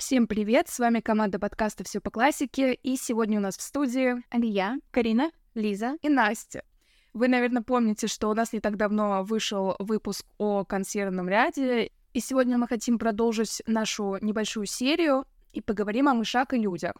Всем привет! С вами команда подкаста «Все по классике», и сегодня у нас в студии Алия, Карина, Лиза и Настя. Вы, наверное, помните, что у нас не так давно вышел выпуск о консервном ряде, и сегодня мы хотим продолжить нашу небольшую серию и поговорим о мышах и людях.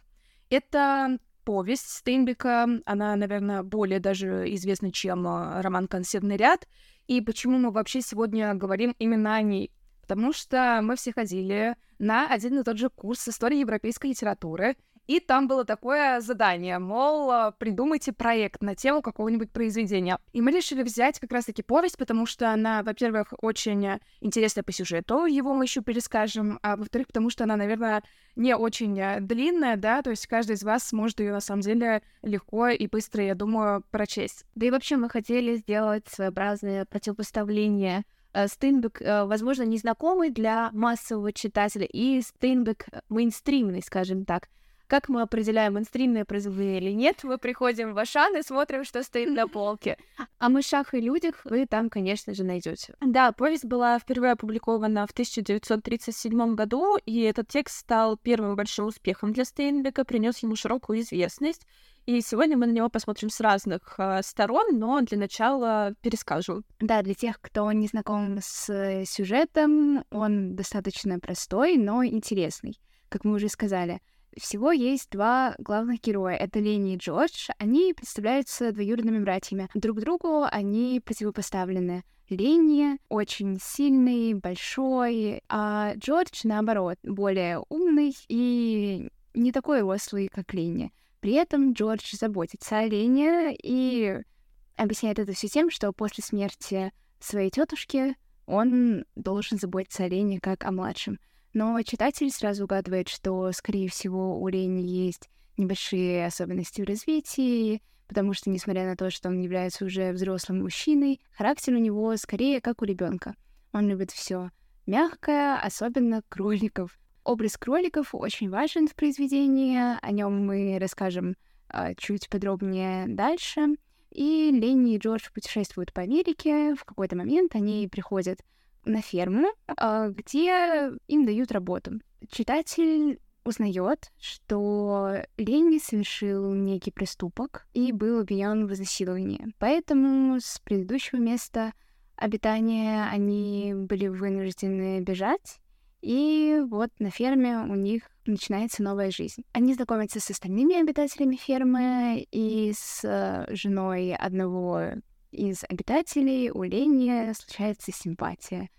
Это повесть Стейнбека, она, наверное, более даже известна, чем э, роман «Консервный ряд», и почему мы вообще сегодня говорим именно о ней? Потому что мы все ходили на один и тот же курс истории европейской литературы, и там было такое задание, мол, а, придумайте проект на тему какого-нибудь произведения. И мы решили взять как раз-таки повесть, потому что она, во-первых, очень интересная по сюжету, его мы еще перескажем, а во-вторых, потому что она, наверное, не очень э, длинная, да, то есть каждый из вас сможет ее на самом деле легко и быстро, я думаю, прочесть. Да и вообще мы хотели сделать своеобразное противопоставление Стейнбек, э, возможно, незнакомый для массового читателя, и Стейнбек мейнстримный, скажем так. Как мы определяем, мейнстримное произведение или нет? Мы приходим в Ашан и смотрим, что стоит на полке. О мышах и людях вы там, конечно же, найдете. Да, повесть была впервые опубликована в 1937 году, и этот текст стал первым большим успехом для Стейнбека, принес ему широкую известность. И сегодня мы на него посмотрим с разных э, сторон, но для начала перескажу. Да, для тех, кто не знаком с сюжетом, он достаточно простой, но интересный, как мы уже сказали. Всего есть два главных героя. Это Лени и Джордж. Они представляются двоюродными братьями. Друг другу они противопоставлены. Лени очень сильный, большой, а Джордж, наоборот, более умный и не такой рослый, как Лени. При этом Джордж заботится о Лене и объясняет это все тем, что после смерти своей тетушки он должен заботиться о Лене как о младшем. Но читатель сразу угадывает, что, скорее всего, у Лени есть небольшие особенности в развитии, потому что, несмотря на то, что он является уже взрослым мужчиной, характер у него скорее как у ребенка. Он любит все мягкое, особенно кроликов. Образ кроликов очень важен в произведении, о нем мы расскажем э, чуть подробнее дальше. И Ленни и Джордж путешествуют по Америке. В какой-то момент они приходят на ферму, а, где им дают работу. Читатель узнает, что Ленни совершил некий проступок и был обвинен в изнасиловании. Поэтому с предыдущего места обитания они были вынуждены бежать, и вот на ферме у них начинается новая жизнь. Они знакомятся с остальными обитателями фермы и с э, женой одного из обитателей у Лени случается симпатия.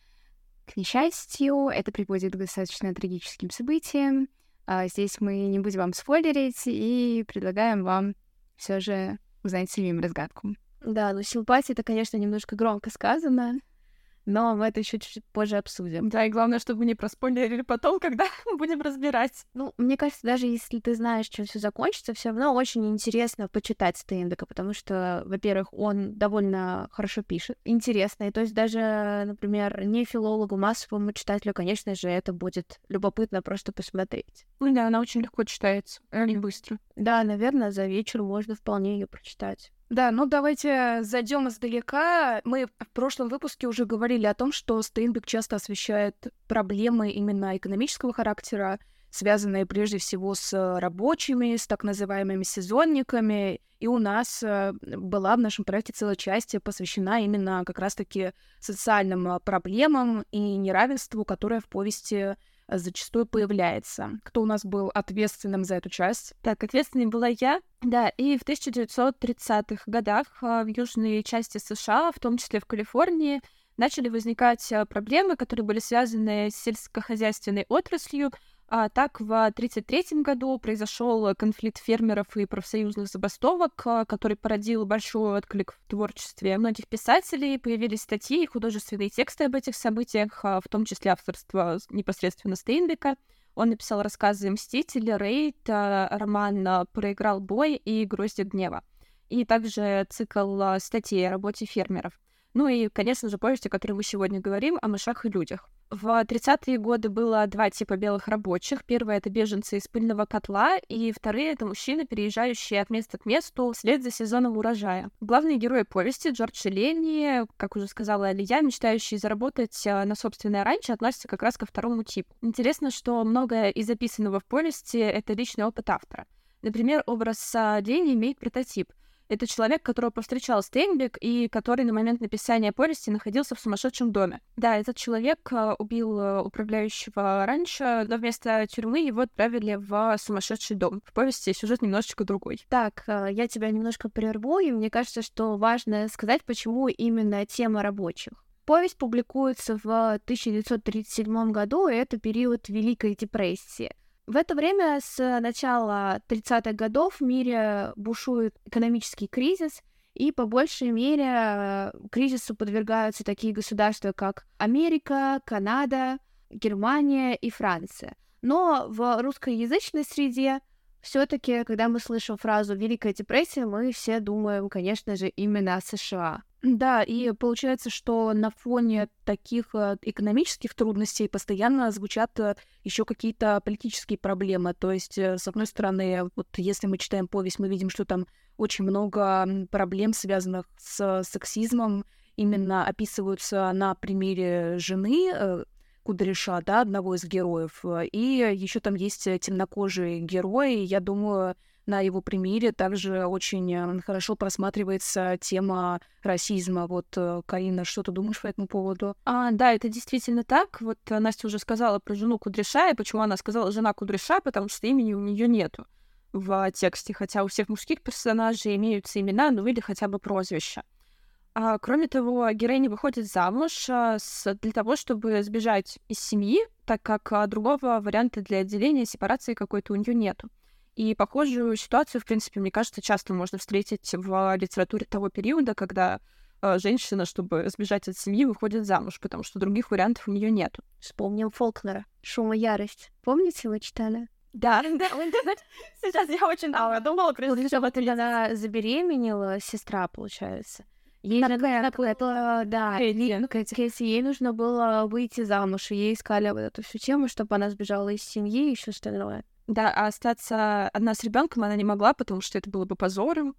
К несчастью, это приводит к достаточно трагическим событиям. А здесь мы не будем вам спойлерить и предлагаем вам все же узнать самим разгадку. Да, но симпатия это, конечно, немножко громко сказано но мы это еще чуть-чуть позже обсудим. Да, и главное, чтобы не проспойлерили потом, когда будем разбирать. Ну, мне кажется, даже если ты знаешь, чем все закончится, все равно очень интересно почитать Стейндека, потому что, во-первых, он довольно хорошо пишет, интересно, и то есть даже, например, не филологу, массовому читателю, конечно же, это будет любопытно просто посмотреть. Ну да, она очень легко читается, и быстро. Да, наверное, за вечер можно вполне ее прочитать. Да, ну давайте зайдем издалека. Мы в прошлом выпуске уже говорили о том, что Стейнбек часто освещает проблемы именно экономического характера, связанные прежде всего с рабочими, с так называемыми сезонниками. И у нас э, была в нашем проекте целая часть посвящена именно как раз-таки социальным проблемам и неравенству, которое в повести зачастую появляется. Кто у нас был ответственным за эту часть? Так, ответственной была я. Да, и в 1930-х годах а, в южной части США, в том числе в Калифорнии, начали возникать а, проблемы, которые были связаны с сельскохозяйственной отраслью, а так, в 1933 году произошел конфликт фермеров и профсоюзных забастовок, а, который породил большой отклик в творчестве многих писателей. Появились статьи и художественные тексты об этих событиях, а, в том числе авторство непосредственно Стейнбека. Он написал рассказы «Мститель», «Рейд», а, роман «Проиграл бой» и «Грозди гнева». И также цикл статей о работе фермеров. Ну и, конечно же, повести, о которой мы сегодня говорим, о мышах и людях. В 30-е годы было два типа белых рабочих. Первое — это беженцы из пыльного котла, и вторые — это мужчины, переезжающие от места к месту вслед за сезоном урожая. Главные герои повести — Джордж и Ленни, как уже сказала Алия, мечтающие заработать э, на собственное раньше, относятся как раз ко второму типу. Интересно, что многое из записанного в повести — это личный опыт автора. Например, образ Ленни имеет прототип — это человек, которого повстречал Стейнбек и который на момент написания повести находился в сумасшедшем доме. Да, этот человек э, убил э, управляющего раньше, но вместо тюрьмы его отправили в сумасшедший дом. В повести сюжет немножечко другой. Так, э, я тебя немножко прерву, и мне кажется, что важно сказать, почему именно тема рабочих. Повесть публикуется в 1937 году, и это период Великой депрессии. В это время с начала 30-х годов в мире бушует экономический кризис, и по большей мере э, кризису подвергаются такие государства, как Америка, Канада, Германия и Франция. Но в русскоязычной среде все-таки, когда мы слышим фразу Великая депрессия, мы все думаем, конечно же, именно о США. Да, и получается, что на фоне таких э, экономических трудностей постоянно звучат э, еще какие-то политические проблемы. То есть, э, с одной стороны, вот если мы читаем повесть, мы видим, что там очень много проблем, связанных с сексизмом, именно описываются на примере жены Кудряша, да, одного из героев. И еще там есть темнокожие герои. Я думаю, на его примере также очень э, хорошо просматривается тема расизма. Вот, э, Карина, что ты думаешь по этому поводу? А, да, это действительно так. Вот э, Настя уже сказала про жену Кудряша, и почему она сказала жена Кудряша, потому что имени у нее нету в тексте, хотя у всех мужских персонажей имеются имена, ну или хотя бы прозвища. А, кроме того, героиня выходит замуж а, с, для того, чтобы сбежать из семьи, так как а, другого варианта для отделения, сепарации какой-то у нее нету. И похожую ситуацию, в принципе, мне кажется, часто можно встретить в литературе того периода, когда э, женщина, чтобы сбежать от семьи, выходит замуж, потому что других вариантов у нее нет. Вспомним Фолкнера. Шум и ярость. Помните, вы читали? Да, да. Сейчас я очень а, думала, что она забеременела, сестра, получается. Ей же это, да, Кэти, ей нужно было выйти замуж, и ей искали вот эту всю тему, чтобы она сбежала из семьи и еще остальное. Да, а остаться одна с ребенком она не могла, потому что это было бы позором.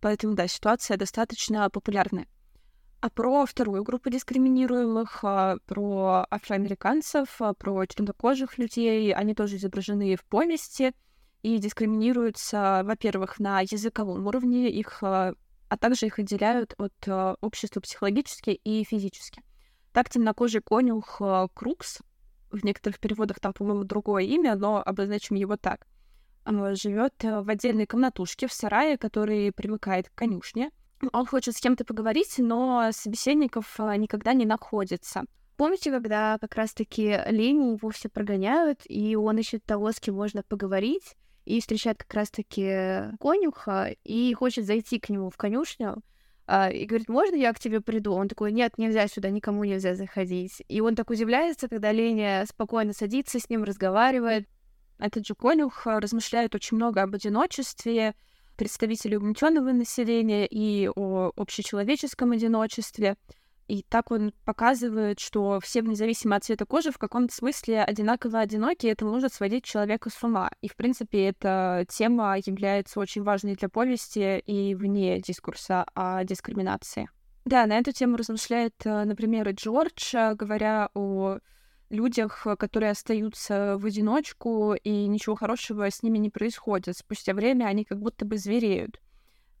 Поэтому, да, ситуация достаточно популярная. А про вторую группу дискриминируемых, а, про афроамериканцев, а, про темнокожих людей, они тоже изображены в повести и дискриминируются, во-первых, на языковом уровне, их, а, а также их отделяют от общества психологически и физически. Так темнокожий конюх Крукс в некоторых переводах там, по-моему, другое имя, но обозначим его так. Живет э, в отдельной комнатушке в сарае, который примыкает к конюшне. Он хочет с кем-то поговорить, но собеседников э, никогда не находится. Помните, когда как раз-таки Лени его все прогоняют, и он ищет того, с кем можно поговорить, и встречает как раз-таки конюха, и хочет зайти к нему в конюшню, и говорит, можно я к тебе приду? Он такой, нет, нельзя сюда, никому нельзя заходить. И он так удивляется, когда Леня спокойно садится с ним, разговаривает. Этот же конюх а, размышляет очень много об одиночестве, представителей угнетенного населения и о общечеловеческом одиночестве. И так он показывает, что все, вне зависимости от цвета кожи, в каком-то смысле одинаково одиноки, это может сводить человека с ума. И, в принципе, эта тема является очень важной для повести и вне дискурса о дискриминации. Да, на эту тему размышляет, э, например, Джордж, э, говоря о людях, которые остаются в одиночку, и ничего хорошего с ними не происходит. Спустя время они как будто бы звереют.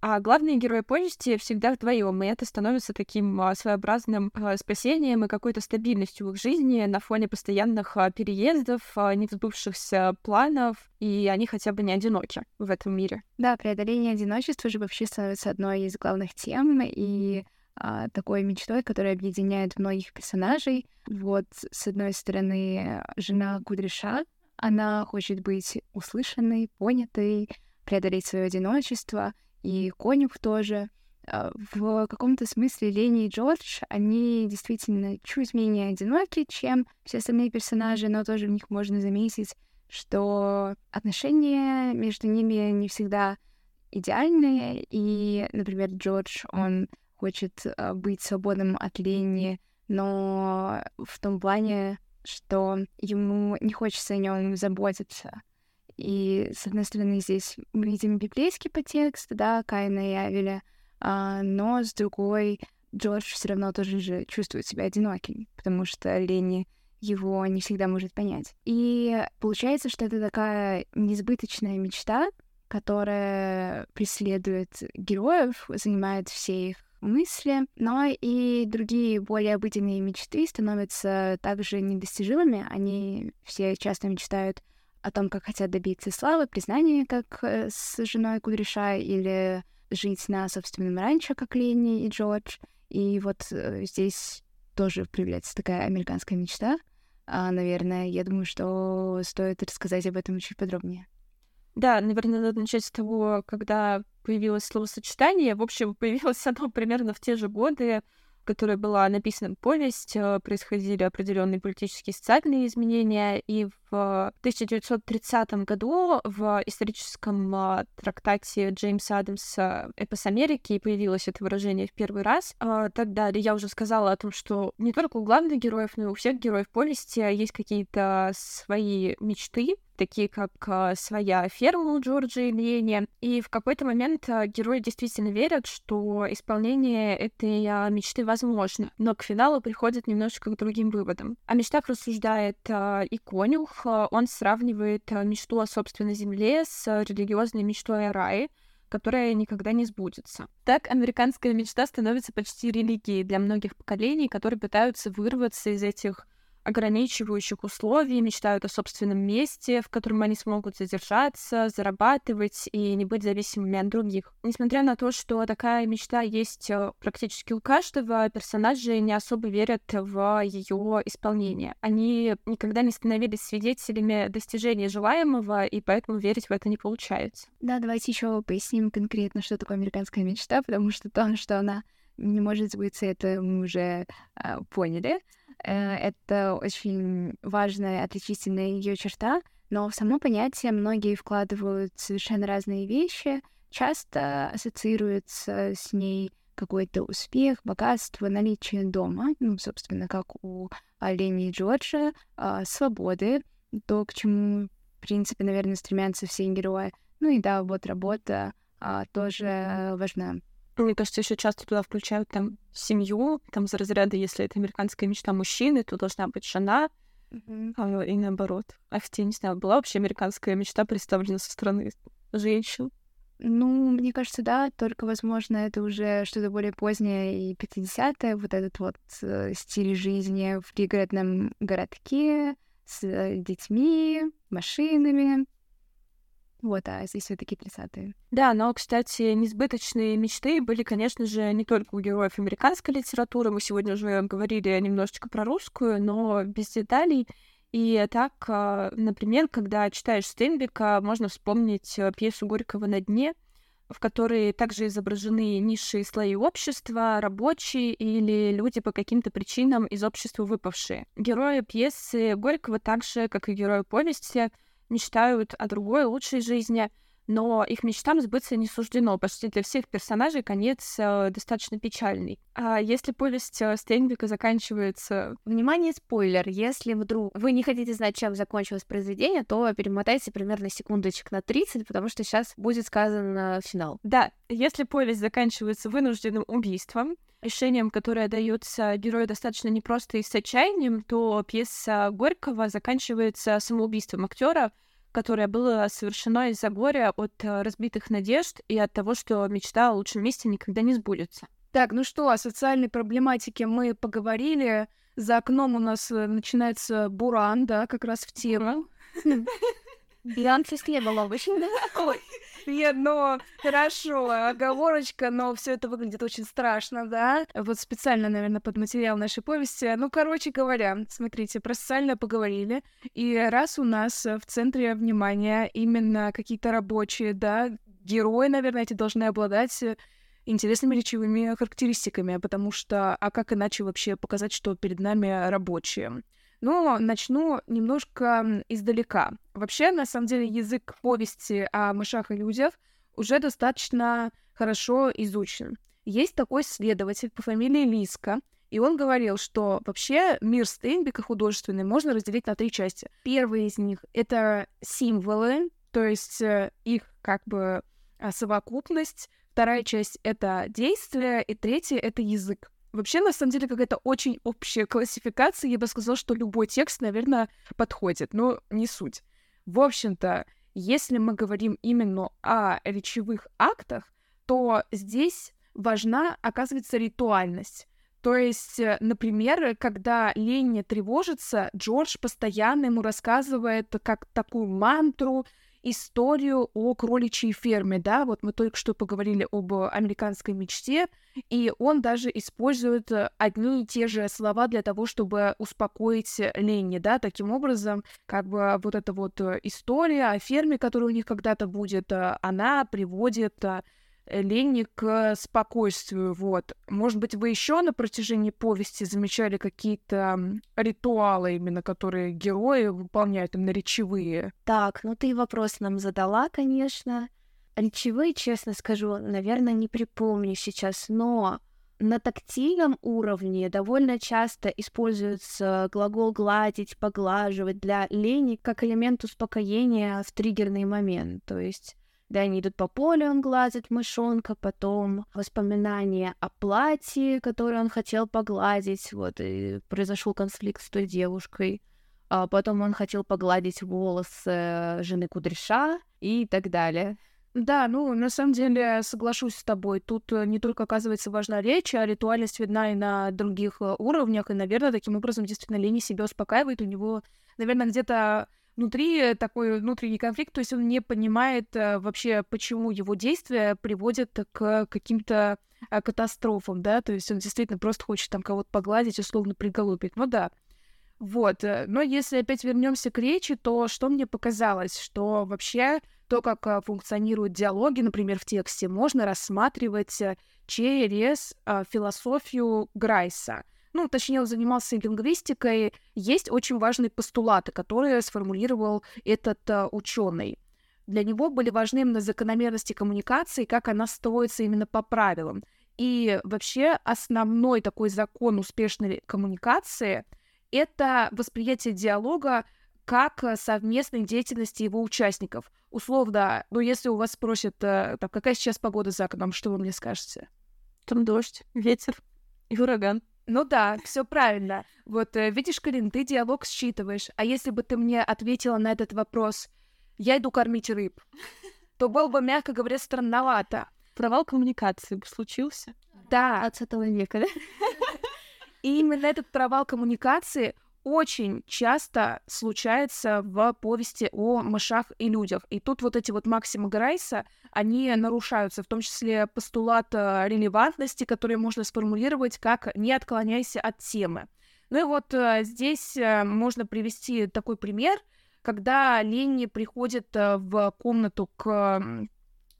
А главные герои повести всегда вдвоем, и это становится таким а, своеобразным а, спасением и какой-то стабильностью в их жизни на фоне постоянных а, переездов, невзбывшихся планов, и они хотя бы не одиноки в этом мире. Да, преодоление одиночества же вообще становится одной из главных тем, и а, такой мечтой, которая объединяет многих персонажей. Вот, с одной стороны, жена Кудряша, она хочет быть услышанной, понятой, преодолеть свое одиночество, и Конюх тоже. А, в каком-то смысле Лени и Джордж, они действительно чуть менее одиноки, чем все остальные персонажи, но тоже в них можно заметить, что отношения между ними не всегда идеальные, и, например, Джордж, он хочет а, быть свободным от Лени, но в том плане, что ему не хочется о нем заботиться. И, с одной стороны, здесь мы видим библейский подтекст, да, Каина и Авеля, а, но с другой, Джордж все равно тоже же чувствует себя одиноким, потому что Ленни его не всегда может понять. И получается, что это такая несбыточная мечта, которая преследует героев, занимает все их мысли, но и другие более обыденные мечты становятся также недостижимыми. Они все часто мечтают о том, как хотят добиться славы, признания, как э, с женой Кудряша, или жить на собственном ранчо, как Ленни и Джордж. И вот э, здесь тоже проявляется такая американская мечта. А, наверное, я думаю, что стоит рассказать об этом чуть подробнее. Да, наверное, надо начать с того, когда появилось словосочетание. В общем, появилось оно примерно в те же годы, которой была написана повесть, э, происходили определенные политические и социальные изменения, и в 1930 году в историческом а, трактате Джеймса Адамса «Эпос Америки» появилось это выражение в первый раз. А, тогда я уже сказала о том, что не только у главных героев, но и у всех героев повести есть какие-то свои мечты, такие как э, своя ферма у Джорджа и Лени. И в какой-то момент э, герои действительно верят, что исполнение этой э, мечты возможно. Но к финалу приходят немножечко к другим выводам. О мечтах рассуждает и конюх. Он сравнивает мечту о собственной земле с религиозной мечтой о рае, которая никогда не сбудется. Так американская мечта становится почти религией для многих поколений, которые пытаются вырваться из этих ограничивающих условий, мечтают о собственном месте, в котором они смогут задержаться, зарабатывать и не быть зависимыми от других. Несмотря на то, что такая мечта есть э, практически у каждого, персонажи не особо верят в ее исполнение. Они никогда не становились свидетелями достижения желаемого, и поэтому верить в это не получается. Да, давайте еще поясним конкретно, что такое американская мечта, потому что то, что она не может сбыться, это мы уже э, поняли. Э, это очень важная отличительная ее черта, но в само понятие многие вкладывают совершенно разные вещи, часто ассоциируется с ней какой-то успех, богатство, наличие дома, ну, собственно, как у Лени Джорджа, а, свободы, то, к чему, в принципе, наверное, стремятся все герои. Ну и да, вот работа а, тоже важна. Мне кажется, еще часто туда включают там семью, там за разряды, если это американская мечта мужчины, то должна быть жена, mm-hmm. а, и наоборот. А хотя, не знаю, была вообще американская мечта представлена со стороны женщин? Ну, мне кажется, да, только, возможно, это уже что-то более позднее и 50-е, вот этот вот э, стиль жизни в пригородном городке с э, детьми, машинами. Вот, а здесь все таки 30-е. Да, но, кстати, несбыточные мечты были, конечно же, не только у героев американской литературы. Мы сегодня уже говорили немножечко про русскую, но без деталей. И так, а, например, когда читаешь Стенбека, можно вспомнить э, пьесу Горького «На дне», в которой также изображены низшие слои общества, рабочие или люди по каким-то причинам из общества выпавшие. Герои пьесы Горького, так же, как и герои повести, мечтают о другой, лучшей жизни, но их мечтам сбыться не суждено. Почти для всех персонажей конец э, достаточно печальный. А если повесть э, Стейнбека заканчивается... Внимание, спойлер! Если вдруг вы не хотите знать, чем закончилось произведение, то перемотайте примерно секундочек на 30, потому что сейчас будет сказан финал. Да, если повесть заканчивается вынужденным убийством, решением, которое дается герою достаточно непросто и с отчаянием, то пьеса Горького заканчивается самоубийством актера, которое было совершено из-за горя от э, разбитых надежд и от того, что мечта о лучшем месте никогда не сбудется. Так, ну что, о социальной проблематике мы поговорили. За окном у нас э, начинается буран, да, как раз в тему. Бьянцев не было обычно. Нет, ну, хорошо, оговорочка, но все это выглядит очень страшно, да? Вот специально, наверное, под материал нашей повести. Ну, короче говоря, смотрите, про социальное поговорили. И раз у нас в центре внимания именно какие-то рабочие, да, герои, наверное, эти должны обладать интересными речевыми характеристиками, потому что, а как иначе вообще показать, что перед нами рабочие? Но начну немножко издалека. Вообще, на самом деле, язык повести о мышах и людях уже достаточно хорошо изучен. Есть такой следователь по фамилии Лиска, И он говорил, что вообще мир Стейнбека художественный можно разделить на три части. Первый из них — это символы, то есть э, их как бы а, совокупность. Вторая часть — это действие, и третья — это язык. Вообще, на самом деле, какая-то очень общая классификация. Я бы сказала, что любой текст, наверное, подходит, но не суть. В общем-то, если мы говорим именно о речевых актах, то здесь важна, оказывается, ритуальность. То есть, э, например, когда Ленни тревожится, Джордж постоянно ему рассказывает как такую мантру, историю о кроличьей ферме, да, вот мы только что поговорили об американской мечте, и он даже использует э, одни и те же слова для того, чтобы успокоить Ленни, да, таким образом, как бы вот эта вот э, история о ферме, которая у них когда-то будет, э, она приводит Ленни к спокойствию, вот. Может быть, вы еще на протяжении повести замечали какие-то ритуалы именно, которые герои выполняют, именно речевые? Так, ну ты вопрос нам задала, конечно. Речевые, честно скажу, наверное, не припомню сейчас, но на тактильном уровне довольно часто используется глагол гладить, поглаживать для лени как элемент успокоения в триггерный момент. То есть да, они идут по полю, он гладит мышонка, потом воспоминания о платье, которое он хотел погладить, вот, и произошел конфликт с той девушкой. А потом он хотел погладить волосы жены Кудряша и так далее. Да, ну, на самом деле, соглашусь с тобой. Тут э, не только, оказывается, важна речь, а ритуальность видна и на других э, уровнях. И, наверное, таким образом действительно Лени себя успокаивает. У него, наверное, где-то внутри такой внутренний конфликт, то есть он не понимает э, вообще, почему его действия приводят к каким-то э, катастрофам, да, то есть он действительно просто хочет там кого-то погладить, условно приголубить. Ну да. Вот. Э, но если опять вернемся к речи, то что мне показалось, что вообще то, как функционируют диалоги, например, в тексте, можно рассматривать через философию Грайса ну, точнее, он занимался лингвистикой, есть очень важные постулаты, которые сформулировал этот uh, ученый. Для него были важны именно закономерности коммуникации, как она строится именно по правилам. И вообще основной такой закон успешной коммуникации — это восприятие диалога как совместной деятельности его участников. Условно, ну, если у вас спросят, э, там, какая сейчас погода за окном, что вы мне скажете? Там дождь, ветер и ураган. Ну да, все правильно. Вот э, видишь, Карин, ты диалог считываешь. А если бы ты мне ответила на этот вопрос, я иду кормить рыб, то было бы, мягко говоря, странновато. Провал коммуникации случился. Да. 20 века, да? И именно этот провал коммуникации очень часто случается в повести о мышах и людях. И тут вот эти вот максимы Грайса, они нарушаются, в том числе постулат э, релевантности, который можно сформулировать как «не отклоняйся от темы». Ну и вот э, здесь э, можно привести такой пример, когда Ленни приходит в комнату к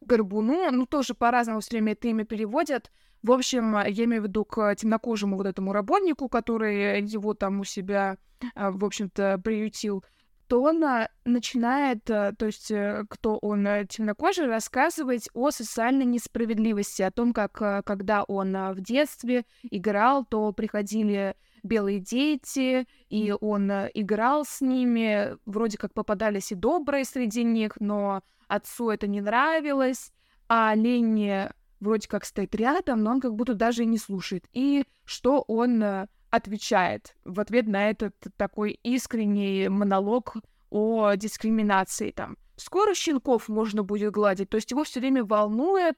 Горбуну, ну тоже по-разному все время это имя переводят, в общем, я имею в виду к темнокожему вот этому работнику, который его там у себя, а, в общем-то, приютил, то он а, начинает, то есть э, кто он темнокожий, рассказывать о социальной несправедливости, о том, как когда он в детстве играл, то приходили белые дети, и он играл с ними, вроде как попадались и добрые среди них, но отцу это не нравилось, а Ленни вроде как стоит рядом, но он как будто даже и не слушает. И что он э, отвечает в ответ на этот такой искренний монолог о дискриминации там. Скоро щенков можно будет гладить, то есть его все время волнует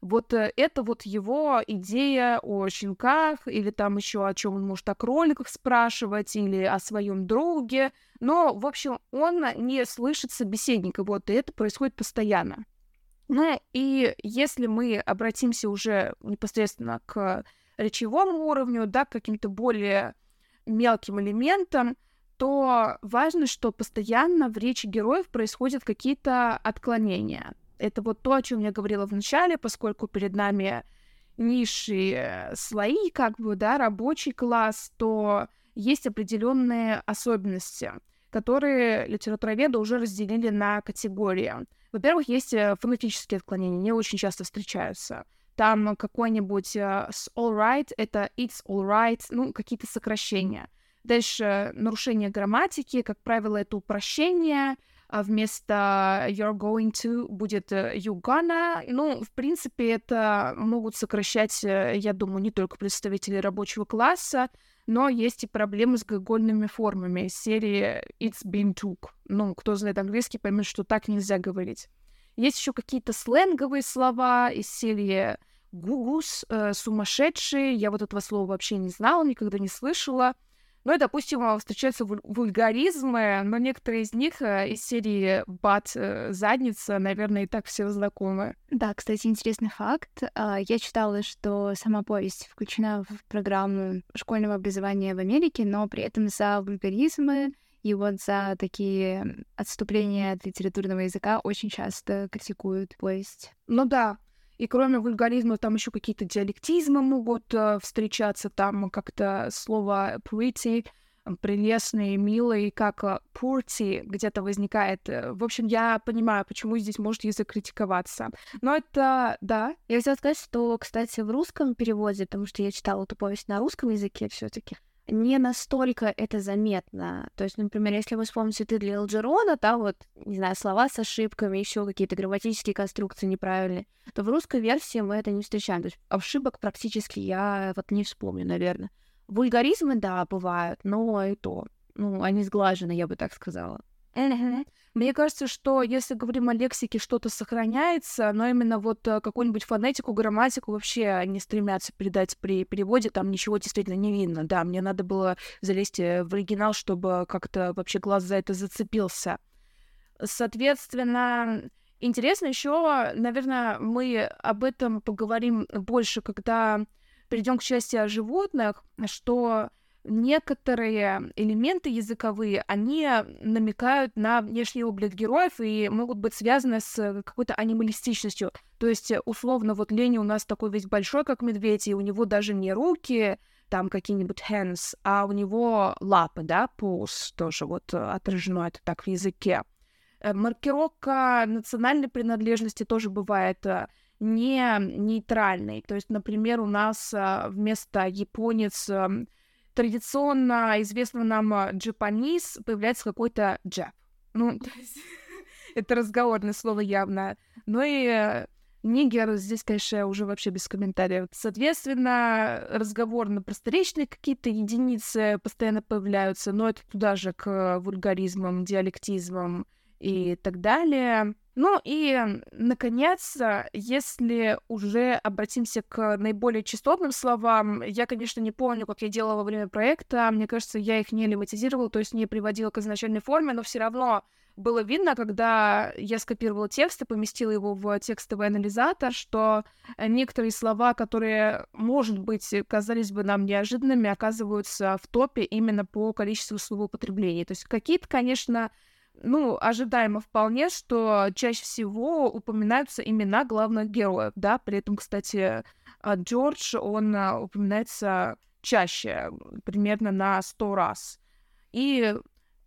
вот э, это вот его идея о щенках, или там еще о чем он может о кроликах спрашивать, или о своем друге. Но, в общем, он не слышит собеседника, вот, и это происходит постоянно. Ну и если мы обратимся уже непосредственно к речевому уровню, да, к каким-то более мелким элементам, то важно, что постоянно в речи героев происходят какие-то отклонения. Это вот то, о чем я говорила в начале, поскольку перед нами низшие слои, как бы, да, рабочий класс, то есть определенные особенности, которые литературоведы уже разделили на категории. Во-первых, есть э, фонетические отклонения, они очень часто встречаются. там какой-нибудь uh, all right, это it's all right, ну, какие-то сокращения. Дальше нарушение грамматики, как правило, это упрощение, а вместо you're going to будет you gonna. Ну, в принципе, это могут сокращать, я думаю, не только представители рабочего класса, но есть и проблемы с глагольными формами из серии it's been took. Ну, кто знает английский, поймет, что так нельзя говорить. Есть еще какие-то сленговые слова из серии гугус, э, сумасшедший. Я вот этого слова вообще не знала, никогда не слышала. Ну и, допустим, встречаются вульгаризмы, но некоторые из них э, из серии «бат», э, «задница», наверное, и так все знакомы. Да, кстати, интересный факт. А, я читала, что сама повесть включена в программу школьного образования в Америке, но при этом за вульгаризмы и вот за такие отступления от литературного языка очень часто критикуют повесть. Ну да, и кроме вульгаризма там еще какие-то диалектизмы могут э, встречаться, там как-то слово pretty, прелестный, милый, как э, purty где-то возникает. Э, в общем, я понимаю, почему здесь может язык критиковаться. Но это, да. Я хотела сказать, что, кстати, в русском переводе, потому что я читала эту повесть на русском языке все таки не настолько это заметно. То есть, например, если вы вспомните ты для Элджерона, там вот, не знаю, слова с ошибками, еще какие-то грамматические конструкции неправильные, то в русской версии мы это не встречаем. То есть ошибок практически я вот не вспомню, наверное. Вульгаризмы, да, бывают, но и то. Ну, они сглажены, я бы так сказала. Мне кажется, что если говорим о лексике, что-то сохраняется, но именно вот э, какую-нибудь фонетику, грамматику вообще не стремятся передать при переводе, там ничего действительно не видно. Да, мне надо было залезть э, в оригинал, чтобы как-то вообще глаз за это зацепился. Соответственно, интересно еще, наверное, мы об этом поговорим больше, когда перейдем к части о животных, что некоторые элементы языковые, они намекают на внешний облик героев и могут быть связаны с какой-то анималистичностью. То есть, условно, вот Лени у нас такой весь большой, как медведь, и у него даже не руки, там какие-нибудь hands, а у него лапы, да, paws тоже вот отражено это так в языке. Э, маркировка национальной принадлежности тоже бывает э, не нейтральной. То есть, например, у нас э, вместо японец эм, традиционно известного нам джапанис появляется какой-то джап. Ну, это разговорное слово явно. Ну и э, Нигер здесь, конечно, уже вообще без комментариев. Соответственно, разговорно просторечные какие-то единицы постоянно появляются, но это туда же к вульгаризмам, диалектизмам и так далее. Ну и, наконец, если уже обратимся к наиболее частотным словам, я, конечно, не помню, как я делала во время проекта, мне кажется, я их не лематизировала, то есть не приводила к изначальной форме, но все равно было видно, когда я скопировала текст и поместила его в текстовый анализатор, что некоторые слова, которые, может быть, казались бы нам неожиданными, оказываются в топе именно по количеству словоупотреблений. То есть какие-то, конечно, ну, ожидаемо вполне, что чаще всего упоминаются имена главных героев, да, при этом, кстати, а, Джордж, он а, упоминается чаще, примерно на сто раз. И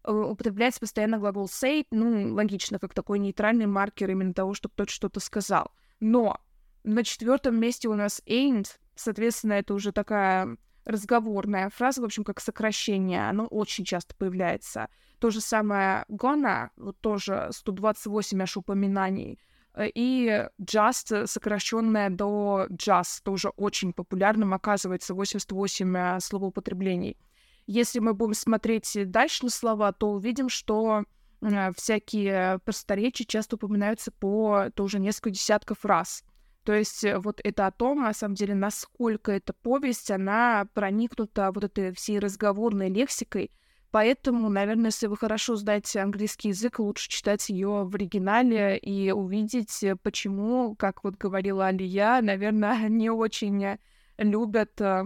э, употребляется постоянно глагол say, ну, логично, как такой нейтральный маркер именно того, чтобы кто-то что-то сказал. Но на четвертом месте у нас ain't, соответственно, это уже такая разговорная фраза, в общем, как сокращение, оно очень часто появляется. То же самое gonna, вот тоже 128 аж упоминаний. Э, и just, сокращенное до just, тоже очень популярным, оказывается, 88 э, словоупотреблений. Если мы будем смотреть дальше на слова, то увидим, что э, всякие просторечия часто упоминаются по тоже несколько десятков раз. То есть вот это о том, на самом деле, насколько эта повесть, она проникнута вот этой всей разговорной лексикой, Поэтому, наверное, если вы хорошо знаете английский язык, лучше читать ее в оригинале и увидеть, э, почему, как вот говорила Алия, наверное, не очень любят э,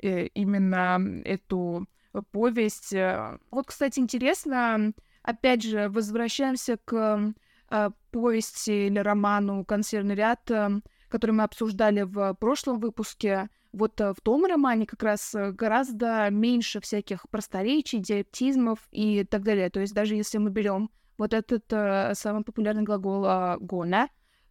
э, именно эту повесть. Вот, кстати, интересно, опять же, возвращаемся к повести или роману «Консервный ряд», который мы обсуждали в прошлом выпуске. Вот э, в том романе как раз э, гораздо меньше всяких просторечий, диалектизмов и так далее. То есть даже если мы берем вот этот э, самый популярный глагол э, «гона»,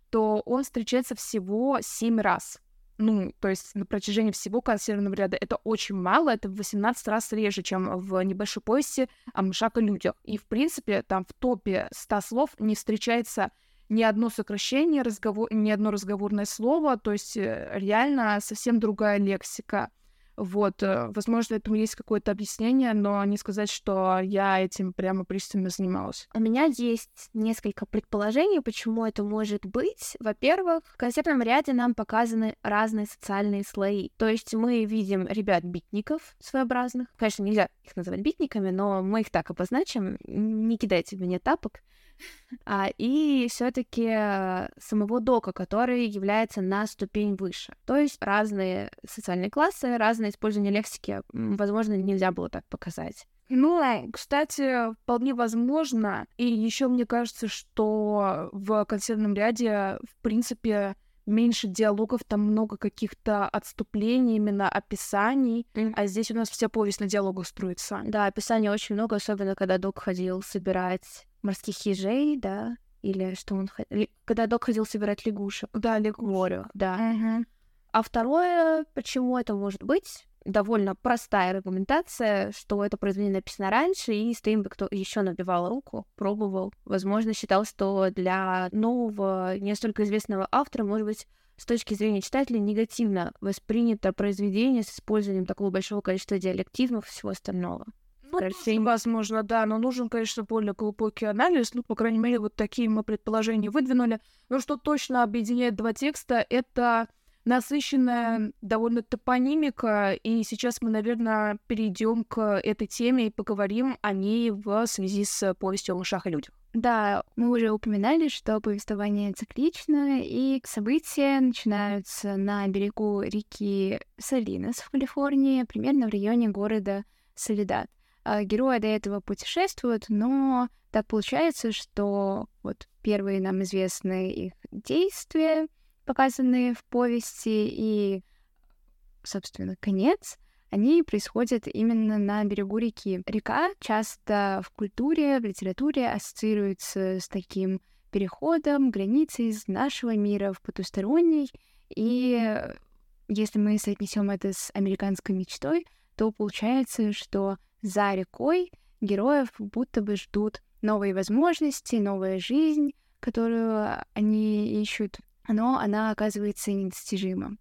то он встречается всего семь раз. ну, то есть на протяжении всего консервного ряда это очень мало, это в 18 раз реже, чем в небольшой повести о мышах и людях. И, в принципе, там в топе 100 слов не встречается ни одно сокращение, разговор, ни одно разговорное слово, то есть э, реально совсем другая лексика. Вот, э, возможно, этому есть какое-то объяснение, но не сказать, что я этим прямо пристально занималась. У меня есть несколько предположений, почему это может быть. Во-первых, в концертном ряде нам показаны разные социальные слои. То есть мы видим ребят-битников своеобразных. Конечно, нельзя их называть битниками, но мы их так обозначим. Не кидайте мне тапок а, и все-таки самого дока, который является на ступень выше. То есть разные социальные классы, разное использование лексики, возможно, нельзя было так показать. Ну, кстати, вполне возможно. И еще мне кажется, что в консервном ряде, в принципе, меньше диалогов, там много каких-то отступлений, именно описаний, mm. а здесь у нас вся повесть на диалогах строится. Да, описаний очень много, особенно когда Док ходил собирать морских ежей, да, или что он хотел... Когда Док ходил собирать лягушек. Да, лягушек. да. Угу. А второе, почему это может быть, довольно простая аргументация, что это произведение написано раньше, и Стейнбек кто еще набивал руку, пробовал. Возможно, считал, что для нового, не столько известного автора, может быть, с точки зрения читателя негативно воспринято произведение с использованием такого большого количества диалектизмов и всего остального. Ну, тоже, возможно, да, но нужен, конечно, более глубокий анализ. Ну, по крайней мере, вот такие мы предположения выдвинули. Но что точно объединяет два текста, это насыщенная довольно топонимика, и сейчас мы, наверное, перейдем к этой теме и поговорим о ней в связи с повестью о мышах и людях. Да, мы уже упоминали, что повествование циклично, и события начинаются на берегу реки Салинос в Калифорнии, примерно в районе города Солидат. А, герои до этого путешествуют, но так получается, что вот первые нам известные их действия, показанные в повести, и, собственно, конец, они происходят именно на берегу реки. Река часто в культуре, в литературе ассоциируется с таким переходом границы из нашего мира в потусторонний. И если мы соотнесем это с американской мечтой, то получается, что за рекой героев будто бы ждут новые возможности, новая жизнь, которую они ищут, но она оказывается недостижима.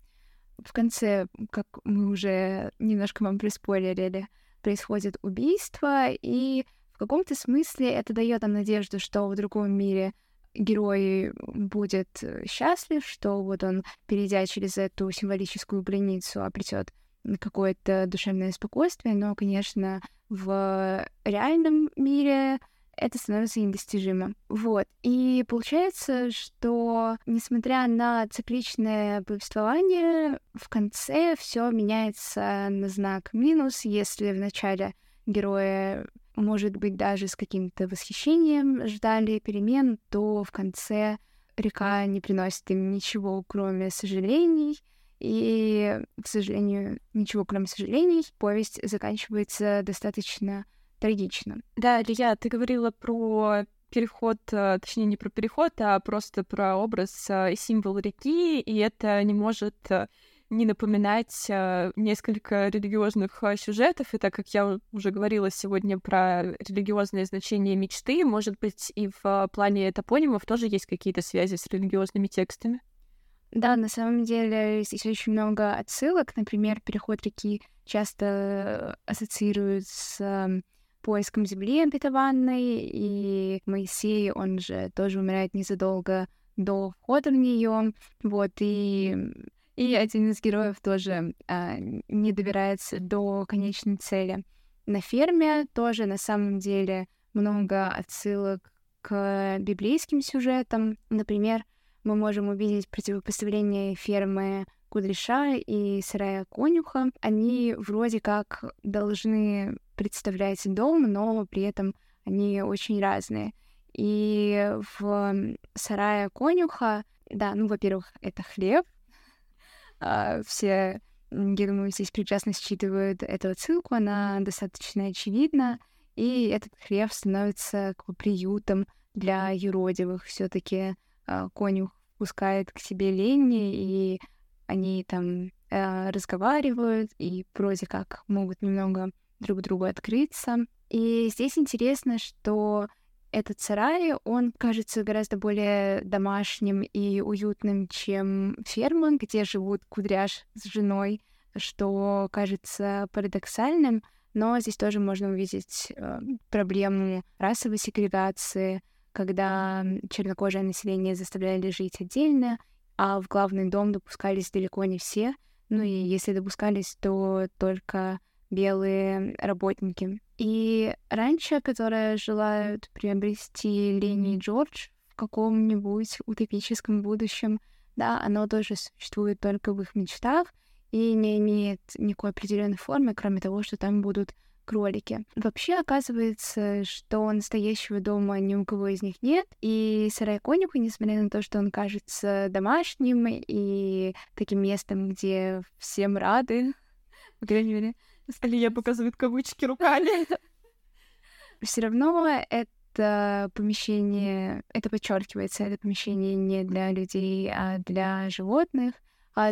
В конце, как мы уже немножко вам приспойлерили, происходит убийство, и в каком-то смысле это дает нам надежду, что в другом мире герой будет счастлив, что вот он, перейдя через эту символическую границу, обретет какое-то душевное спокойствие, но, конечно, в реальном мире это становится недостижимо. Вот. И получается, что несмотря на цикличное повествование, в конце все меняется на знак минус, если в начале героя может быть, даже с каким-то восхищением ждали перемен, то в конце река не приносит им ничего, кроме сожалений, и, к сожалению, ничего кроме сожалений, повесть заканчивается достаточно трагично. Да, Илья, ты говорила про переход, э, точнее, не про переход, а просто про образ э, и символ реки, и это не может э, не напоминать несколько религиозных сюжетов. И так как я уже говорила сегодня про религиозное значение мечты, может быть, и в плане топонимов тоже есть какие-то связи с религиозными текстами? Да, на самом деле здесь очень много отсылок. Например, переход реки часто ассоциируют с поиском земли обетованной, и Моисей, он же тоже умирает незадолго до входа в нее. Вот, и, и один из героев тоже а, не добирается до конечной цели. На ферме тоже на самом деле много отсылок к библейским сюжетам. Например, мы можем увидеть противопоставление фермы Кудряша и сарая конюха. Они вроде как должны представлять дом, но при этом они очень разные. И в сарае конюха, да, ну, во-первых, это хлеб. А, все, я думаю, здесь прекрасно считывают эту отсылку, она достаточно очевидна. И этот хлеб становится как бы приютом для юродивых. все таки конюх пускает к себе Ленни, и они там э, разговаривают и вроде как могут немного друг другу открыться. И здесь интересно, что этот сарай, он кажется гораздо более домашним и уютным, чем ферма, где живут кудряш с женой, что кажется парадоксальным, но здесь тоже можно увидеть э, проблему расовой сегрегации, когда чернокожее население заставляли жить отдельно, а в главный дом допускались далеко не все. Ну и если допускались, то только белые работники. И раньше, которые желают приобрести Лени Джордж в каком-нибудь утопическом будущем, да, оно тоже существует только в их мечтах и не имеет никакой определенной формы, кроме того, что там будут кролики. Вообще оказывается, что настоящего дома ни у кого из них нет, и сарай конюха, несмотря на то, что он кажется домашним и таким местом, где всем рады, по крайней мере, Алия показывает кавычки руками. Все равно это помещение, это подчеркивается, это помещение не для людей, а для животных,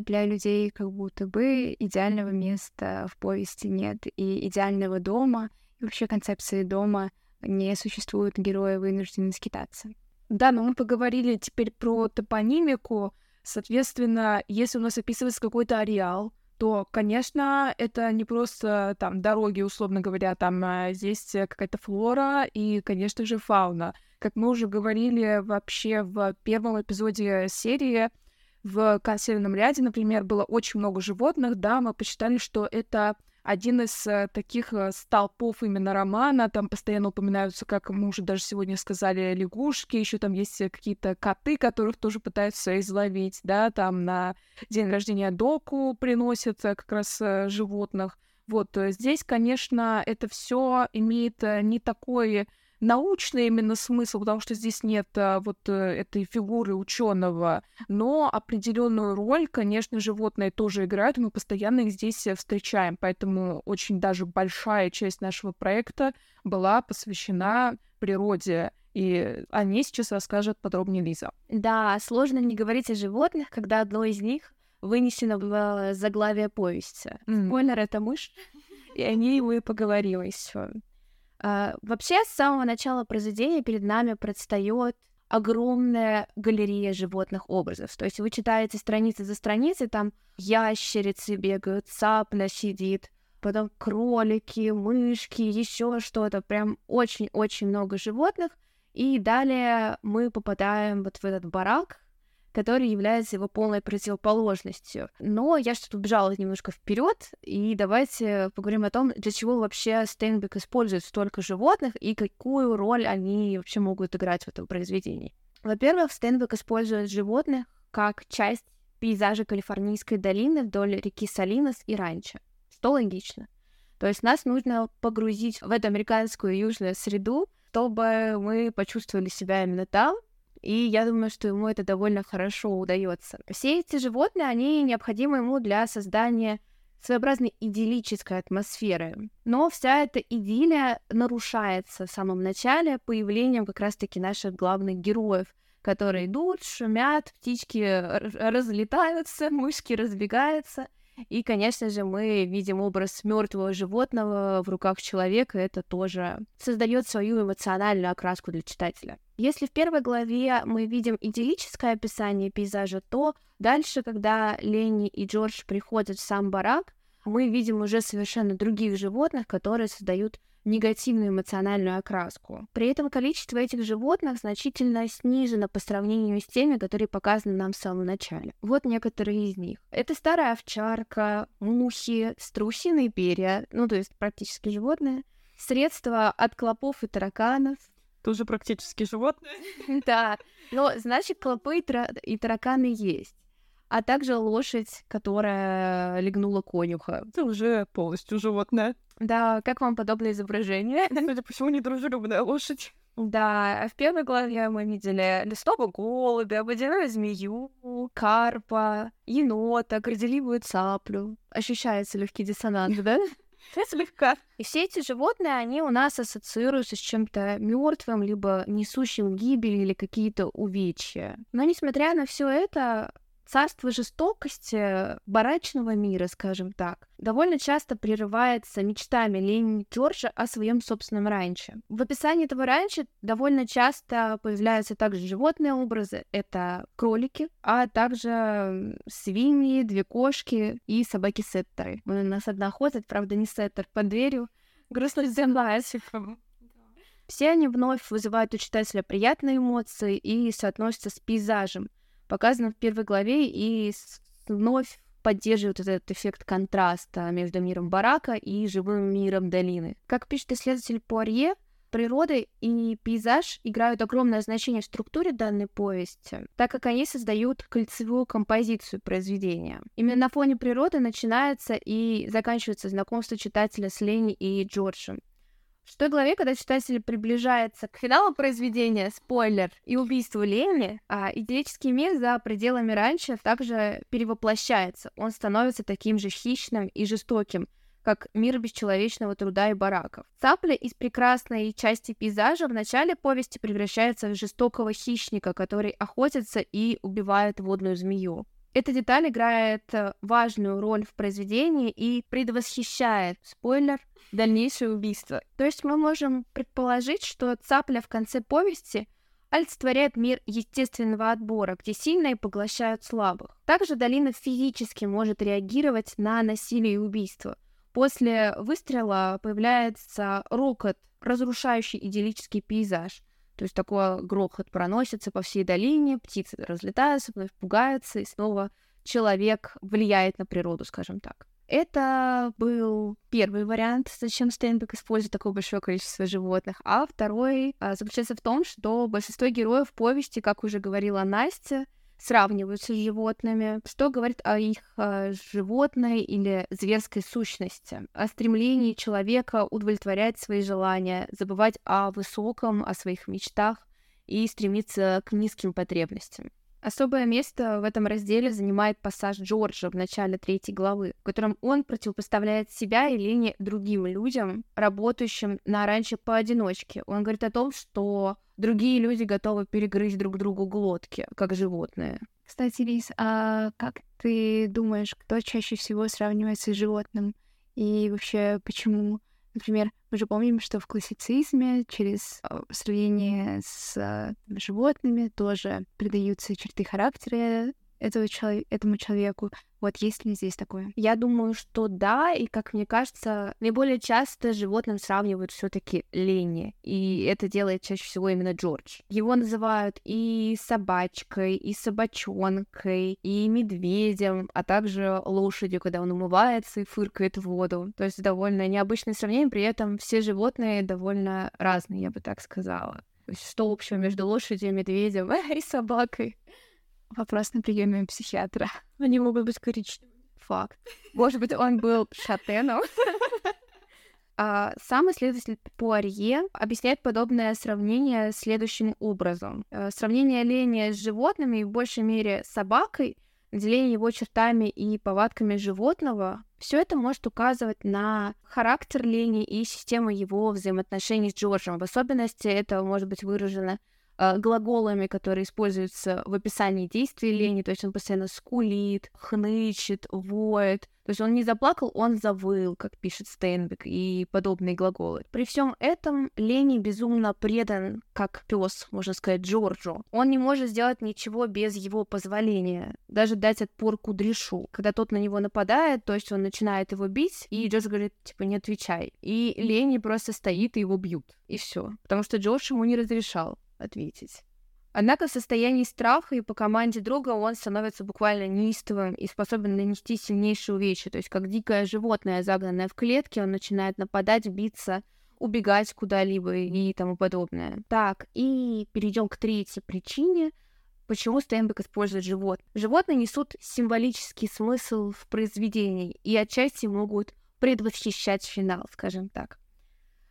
для людей как будто бы идеального места в повести нет, и идеального дома, и вообще концепции дома не существует, герои вынуждены скитаться. Да, но мы поговорили теперь про топонимику. Соответственно, если у нас описывается какой-то ареал, то, конечно, это не просто там дороги, условно говоря, там а, здесь какая-то флора и, конечно же, фауна. Как мы уже говорили вообще в первом эпизоде серии, в консервном ряде, например, было очень много животных, да, мы посчитали, что это один из э, таких э, столпов именно романа. Там постоянно упоминаются, как мы уже даже сегодня сказали, лягушки, еще там есть э, какие-то коты, которых тоже пытаются изловить, да, там на день рождения доку приносят как раз животных. Вот здесь, конечно, это все имеет не такой научный именно смысл, потому что здесь нет а, вот э, этой фигуры ученого, но определенную роль, конечно, животные тоже играют, мы постоянно их здесь э, встречаем, поэтому очень даже большая часть нашего проекта была посвящена природе, и о ней сейчас расскажет подробнее Лиза. Да, сложно не говорить о животных, когда одно из них вынесено в э, заглавие повести. Mm. Спойлер — это мышь, и о ней мы поговорим еще. А, вообще, с самого начала произведения перед нами предстает огромная галерея животных образов. То есть вы читаете страницы за страницей, там ящерицы бегают, цапля сидит, потом кролики, мышки, еще что-то. Прям очень-очень много животных. И далее мы попадаем вот в этот барак, который является его полной противоположностью. Но я что-то убежала немножко вперед, и давайте поговорим о том, для чего вообще Стейнбек использует столько животных и какую роль они вообще могут играть в этом произведении. Во-первых, Стейнбек использует животных как часть пейзажа Калифорнийской долины вдоль реки Салинос и Ранчо, что логично. То есть нас нужно погрузить в эту американскую южную среду, чтобы мы почувствовали себя именно там, и я думаю, что ему это довольно хорошо удается. Все эти животные, они необходимы ему для создания своеобразной идиллической атмосферы. Но вся эта идиллия нарушается в самом начале появлением как раз-таки наших главных героев, которые идут, шумят, птички разлетаются, мышки разбегаются — и, конечно же, мы видим образ мертвого животного в руках человека. Это тоже создает свою эмоциональную окраску для читателя. Если в первой главе мы видим идиллическое описание пейзажа, то дальше, когда Ленни и Джордж приходят в сам барак, мы видим уже совершенно других животных, которые создают негативную эмоциональную окраску. При этом количество этих животных значительно снижено по сравнению с теми, которые показаны нам в самом начале. Вот некоторые из них. Это старая овчарка, мухи, страусиные перья, ну то есть практически животные, средства от клопов и тараканов, тоже практически животные. Да, но значит клопы и тараканы есть а также лошадь, которая легнула конюха. Это уже полностью животное. Да, как вам подобное изображение? Судя по всему, недружелюбная лошадь. Да, в первой главе мы видели лесного голубя, водяную змею, карпа, енота, горделивую цаплю. Ощущается легкий диссонанс, да? Слегка. И все эти животные, они у нас ассоциируются с чем-то мертвым, либо несущим гибель или какие-то увечья. Но несмотря на все это, царство жестокости барачного мира, скажем так, довольно часто прерывается мечтами Лени Джорджа о своем собственном ранче. В описании этого ранчо довольно часто появляются также животные образы. Это кролики, а также свиньи, две кошки и собаки-сеттеры. У нас одна ходит, правда, не сеттер под дверью. Грустно земля, все они вновь вызывают у читателя приятные эмоции и соотносятся с пейзажем, показанным в первой главе, и вновь поддерживают этот эффект контраста между миром барака и живым миром долины. Как пишет исследователь Пуарье, природа и пейзаж играют огромное значение в структуре данной повести, так как они создают кольцевую композицию произведения. Именно на фоне природы начинается и заканчивается знакомство читателя с Лени и Джорджем. В той главе, когда читатель приближается к финалу произведения, спойлер, и убийству Лени, а идиллический мир за пределами раньше также перевоплощается. Он становится таким же хищным и жестоким, как мир бесчеловечного труда и бараков. Цапля из прекрасной части пейзажа в начале повести превращается в жестокого хищника, который охотится и убивает водную змею. Эта деталь играет э, важную роль в произведении и предвосхищает, спойлер, дальнейшее убийство. То есть мы можем предположить, что цапля в конце повести олицетворяет мир естественного отбора, где сильные поглощают слабых. Также долина физически может реагировать на насилие и убийство. После выстрела появляется рокот, разрушающий идиллический пейзаж — то есть такой грохот проносится по всей долине, птицы разлетаются, вновь пугаются, и снова человек влияет на природу, скажем так. Это был первый вариант, зачем Стейнбек использует такое большое количество животных. А второй а, заключается в том, что большинство героев повести, как уже говорила Настя, сравниваются с животными, что говорит о их э, животной или зверской сущности, о стремлении человека удовлетворять свои желания, забывать о высоком, о своих мечтах и стремиться к низким потребностям. Особое место в этом разделе занимает пассаж Джорджа в начале третьей главы, в котором он противопоставляет себя и Лене другим людям, работающим на раньше поодиночке. Он говорит о том, что другие люди готовы перегрызть друг другу глотки, как животные. Кстати, Лиз, а как ты думаешь, кто чаще всего сравнивается с животным? И вообще, почему Например, мы же помним, что в классицизме через а, сравнение с а, животными тоже придаются черты характера этого чело- этому человеку. Вот есть ли здесь такое? Я думаю, что да, и как мне кажется, наиболее часто животным сравнивают все таки Ленни, и это делает чаще всего именно Джордж. Его называют и собачкой, и собачонкой, и медведем, а также лошадью, когда он умывается и фыркает в воду. То есть довольно необычное сравнение, при этом все животные довольно разные, я бы так сказала. Что общего между лошадью, медведем и собакой? Вопрос на приеме у психиатра. Они могут быть коричневыми. Факт. Может быть, он был шатеном. А, сам исследователь Пуарье объясняет подобное сравнение следующим образом. Э, сравнение оленя с животными и в большей мере с собакой, наделение его чертами и повадками животного, все это может указывать на характер лени и систему его взаимоотношений с Джорджем. В особенности это может быть выражено глаголами, которые используются в описании действий лени, то есть он постоянно скулит, хнычет, воет. То есть он не заплакал, он завыл, как пишет Стейнбек, и подобные глаголы. При всем этом Лени безумно предан, как пес, можно сказать, Джорджу. Он не может сделать ничего без его позволения, даже дать отпор Кудряшу. Когда тот на него нападает, то есть он начинает его бить, и Джордж говорит, типа, не отвечай. И Лени просто стоит и его бьют. И все. Потому что Джордж ему не разрешал ответить. Однако в состоянии страха и по команде друга он становится буквально неистовым и способен нанести сильнейшие увечья. То есть как дикое животное, загнанное в клетке, он начинает нападать, биться, убегать куда-либо и тому подобное. Так, и перейдем к третьей причине, почему Стейнбек использует живот. Животные несут символический смысл в произведении и отчасти могут предвосхищать финал, скажем так.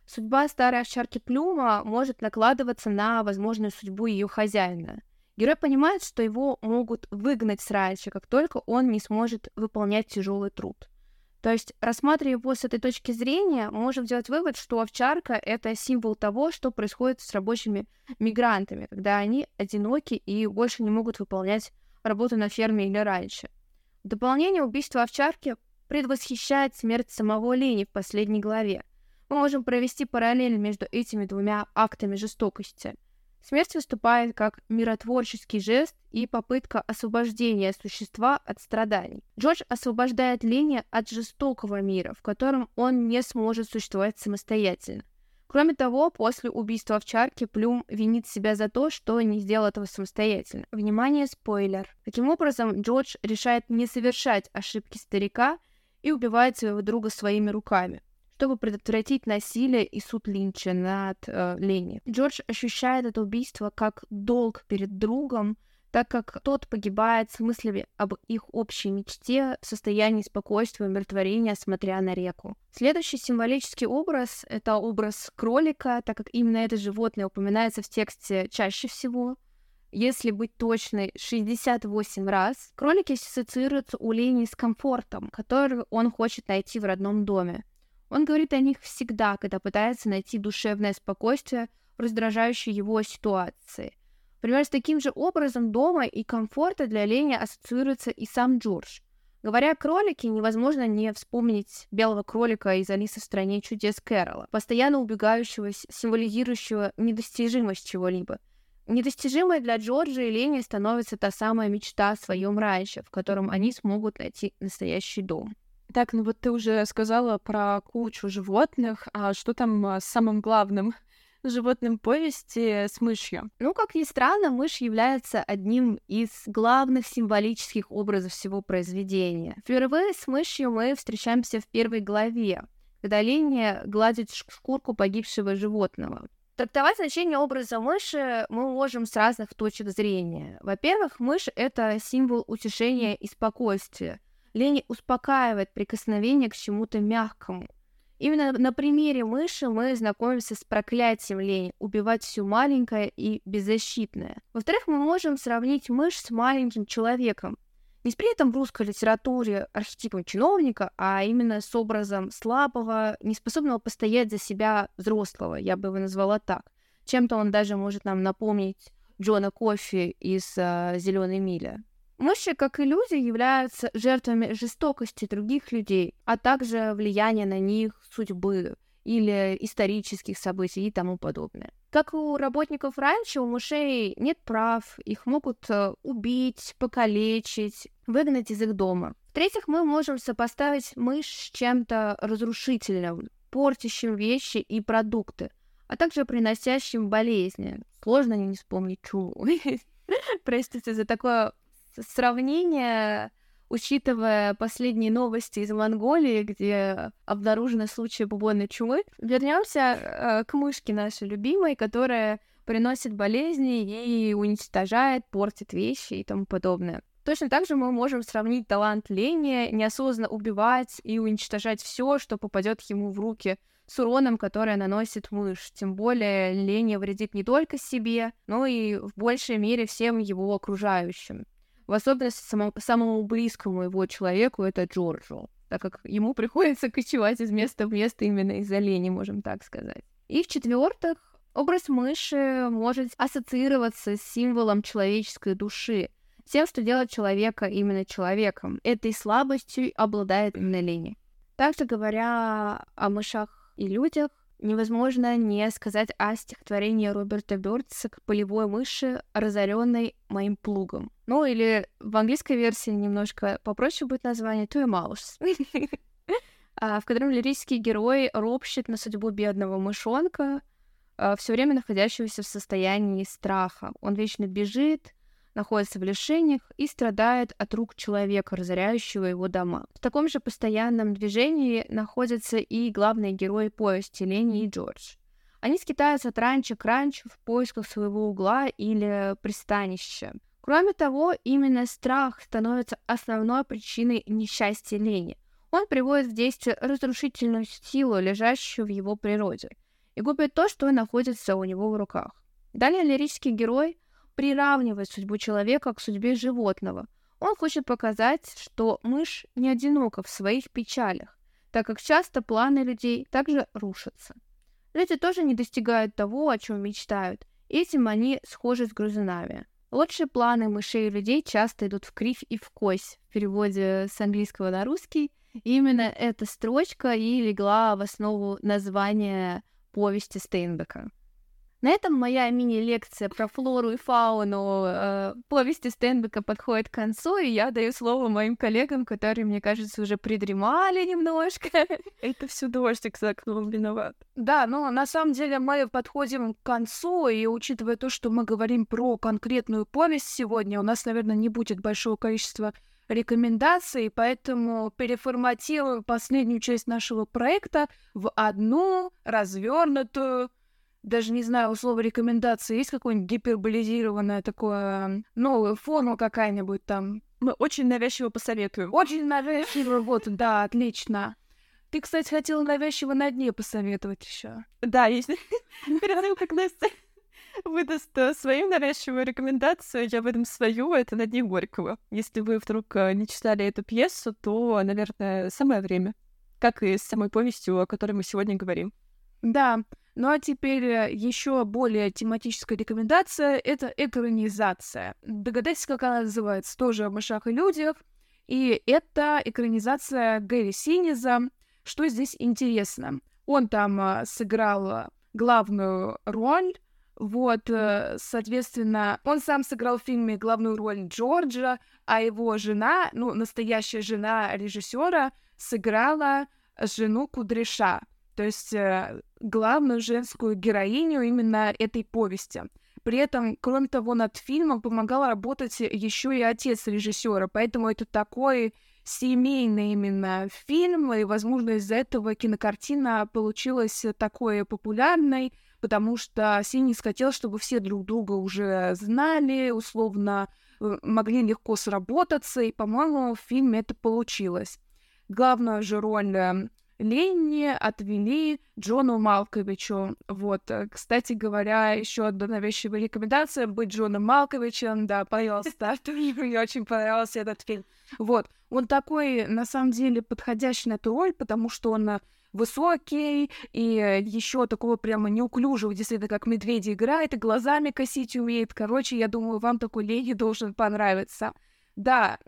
Судьба старой овчарки Плюма может накладываться на возможную судьбу ее хозяина. Герой понимает, что его могут выгнать с раньше, как только он не сможет выполнять тяжелый труд. То есть, рассматривая его с этой точки зрения, можем сделать вывод, что овчарка — это символ того, что происходит с рабочими мигрантами, когда они одиноки и больше не могут выполнять работу на ферме или раньше. В дополнение убийство овчарки предвосхищает смерть самого Лени в последней главе. Мы можем провести параллель между этими двумя актами жестокости. Смерть выступает как миротворческий жест и попытка освобождения существа от страданий. Джордж освобождает Лени от жестокого мира, в котором он не сможет существовать самостоятельно. Кроме того, после убийства овчарки Плюм винит себя за то, что не сделал этого самостоятельно. Внимание, спойлер. Таким образом, Джордж решает не совершать ошибки старика и убивает своего друга своими руками чтобы предотвратить насилие и суд Линча над э, Ленни. Джордж ощущает это убийство как долг перед другом, так как тот погибает с мыслями об их общей мечте в состоянии спокойствия и умиротворения, смотря на реку. Следующий символический образ — это образ кролика, так как именно это животное упоминается в тексте чаще всего. Если быть точной, 68 раз. Кролики ассоциируются у Лени с комфортом, который он хочет найти в родном доме. Он говорит о них всегда, когда пытается найти душевное спокойствие в раздражающей его ситуации. Примерно с таким же образом дома и комфорта для оленя ассоциируется и сам Джордж. Говоря о кролике, невозможно не вспомнить белого кролика из «Алисы в стране чудес» Кэрола, постоянно убегающего, символизирующего недостижимость чего-либо. Недостижимой для Джорджа и Лени становится та самая мечта о своем раньше, в котором они смогут найти настоящий дом. Так, ну вот ты уже сказала про кучу животных, а что там а, с самым главным животным повести с мышью? Ну, как ни странно, мышь является одним из главных символических образов всего произведения. Впервые с мышью мы встречаемся в первой главе, когда Леня гладит шкурку погибшего животного. Трактовать значение образа мыши мы можем с разных точек зрения. Во-первых, мышь — это символ утешения и спокойствия. Лени успокаивает прикосновение к чему-то мягкому. Именно на примере мыши мы знакомимся с проклятием лени – убивать все маленькое и беззащитное. Во-вторых, мы можем сравнить мышь с маленьким человеком. Не с при этом в русской литературе архетипом чиновника, а именно с образом слабого, неспособного постоять за себя взрослого, я бы его назвала так. Чем-то он даже может нам напомнить Джона Кофи из uh, «Зеленой мили». Мыши, как и люди, являются жертвами жестокости других людей, а также влияния на них судьбы или исторических событий и тому подобное. Как у работников раньше, у мышей нет прав, их могут э, убить, покалечить, выгнать из их дома. В-третьих, мы можем сопоставить мышь с чем-то разрушительным, портящим вещи и продукты, а также приносящим болезни. Сложно не вспомнить чуму. Простите за такое сравнение, учитывая последние новости из Монголии, где обнаружены случаи бубонной чумы, вернемся э, к мышке нашей любимой, которая приносит болезни и уничтожает, портит вещи и тому подобное. Точно так же мы можем сравнить талант Лени неосознанно убивать и уничтожать все, что попадет ему в руки, с уроном, который наносит мышь. Тем более Лени вредит не только себе, но и в большей мере всем его окружающим в особенности самому, самому близкому его человеку, это Джорджу, так как ему приходится кочевать из места в место именно из-за можем так сказать. И в-четвертых, образ мыши может ассоциироваться с символом человеческой души, тем, что делает человека именно человеком. Этой слабостью обладает именно лени. Также говоря о мышах и людях, невозможно не сказать о стихотворении Роберта Бёрдса к полевой мыши, разоренной моим плугом. Ну, или в английской версии немножко попроще будет название «To a Mouse», в котором лирический герой ропщет на судьбу бедного мышонка, а, все время находящегося в состоянии страха. Он вечно бежит, находится в лишениях и страдает от рук человека, разоряющего его дома. В таком же постоянном движении находятся и главные герои повести Лени и Джордж. Они скитаются от ранчо к ранчо в поисках своего угла или пристанища. Кроме того, именно страх становится основной причиной несчастья Лени. Он приводит в действие разрушительную силу, лежащую в его природе, и губит то, что находится у него в руках. Далее лирический герой приравнивает судьбу человека к судьбе животного. Он хочет показать, что мышь не одинока в своих печалях, так как часто планы людей также рушатся. Люди тоже не достигают того, о чем мечтают. Этим они схожи с грызунами. Лучшие планы мышей и людей часто идут в кривь и в кось в переводе с английского на русский. И именно эта строчка и легла в основу названия повести Стейнбека. На этом моя мини-лекция про флору и фауну э, повести Стенбека подходит к концу, и я даю слово моим коллегам, которые, мне кажется, уже придремали немножко. Это все дождик за окном виноват. Да, но на самом деле мы подходим к концу, и учитывая то, что мы говорим про конкретную повесть сегодня, у нас, наверное, не будет большого количества рекомендаций, поэтому переформатируем последнюю часть нашего проекта в одну развернутую даже не знаю, у слова рекомендации есть какое-нибудь гиперболизированное такое, новая форма какая-нибудь там? Мы очень навязчиво посоветуем. Очень навязчиво, вот, да, отлично. Ты, кстати, хотела навязчиво на дне посоветовать еще. Да, если перерыв, как Настя выдаст э, свою навязчивую рекомендацию, я выдам свою, это «На дне Горького». Если вы вдруг э, не читали эту пьесу, то, наверное, самое время. Как и с самой повестью, о которой мы сегодня говорим. Да, ну а теперь э, еще более тематическая рекомендация — это экранизация. Догадайтесь, как она называется, тоже о мышах и людях. И это экранизация Гэри Синиза. Что здесь интересно? Он там а, сыграл главную роль, вот, э, соответственно, он сам сыграл в фильме главную роль Джорджа, а его жена, ну, настоящая жена режиссера, сыграла жену Кудряша то есть э, главную женскую героиню именно этой повести. При этом, кроме того, над фильмом помогал работать еще и отец режиссера, поэтому это такой семейный именно фильм, и, возможно, из-за этого кинокартина получилась такой популярной, потому что Синис хотел, чтобы все друг друга уже знали, условно э, могли легко сработаться, и, по-моему, в фильме это получилось. Главную же роль э, Ленни отвели Джону Малковичу. Вот, э, кстати говоря, еще одна навязчивая рекомендация быть Джоном Малковичем. Да, пожалуйста, мне очень понравился этот фильм. Вот, он такой, на самом деле, подходящий на эту роль, потому что он э, высокий и еще такого прямо неуклюжего, действительно, как медведя играет, и глазами косить умеет. Короче, я думаю, вам такой Ленни должен понравиться. Да,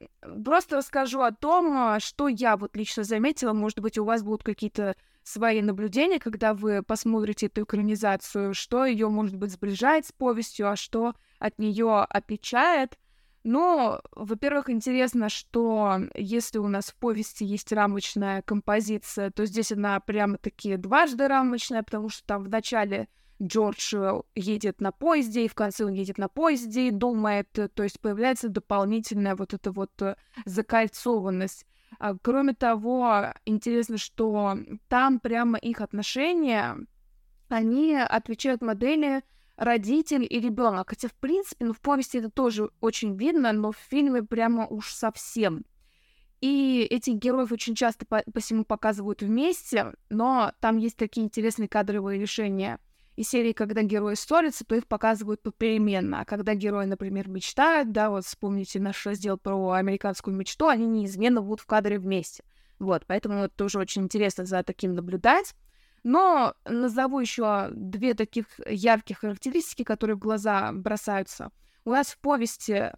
просто расскажу о том, а, что я вот лично заметила. Может быть, у вас будут какие-то свои наблюдения, когда вы посмотрите эту экранизацию, что ее, может быть, сближает с повестью, а что от нее отличает. Ну, во-первых, интересно, что если у нас в повести есть рамочная композиция, то здесь она прямо-таки дважды рамочная, потому что там в начале Джордж э, едет на поезде, и в конце он едет на поезде и думает, э, то есть появляется дополнительная вот эта вот э, закольцованность. А, кроме того, интересно, что там прямо их отношения, они отвечают модели родитель и ребенок. Хотя, в принципе, ну, в повести это тоже очень видно, но в фильме прямо уж совсем. И этих героев очень часто по посему показывают вместе, но там есть такие интересные кадровые решения. И серии, когда герои ссорятся, то их показывают попеременно. А когда герои, например, мечтают, да, вот вспомните наш раздел про американскую мечту, они неизменно будут в кадре вместе. Вот, поэтому это тоже очень интересно за таким наблюдать. Но назову еще две таких ярких характеристики, которые в глаза бросаются. У нас в повести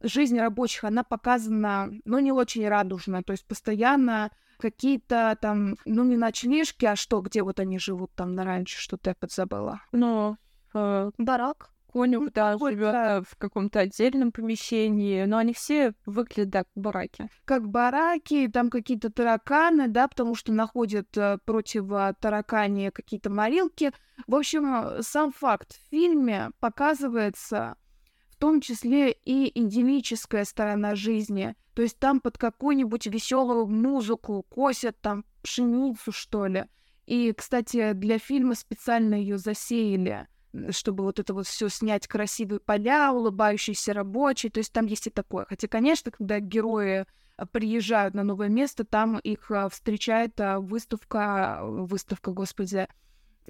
жизнь рабочих, она показана, ну, не очень радужно, то есть постоянно какие-то там, ну, не ночлежки, а что, где вот они живут там на раньше, что ты подзабыла? Ну, э, барак. Конюх, да, живет в каком-то отдельном помещении, но они все выглядят как бараки. Как бараки, там какие-то тараканы, да, потому что находят э, против таракани какие-то морилки. В общем, сам факт в фильме показывается том числе и идиллическая сторона жизни. То есть там под какую-нибудь веселую музыку косят там пшеницу, что ли. И, кстати, для фильма специально ее засеяли, чтобы вот это вот все снять красивые поля, улыбающиеся рабочие. То есть там есть и такое. Хотя, конечно, когда герои а, приезжают на новое место, там их а, встречает а, выставка, выставка, господи,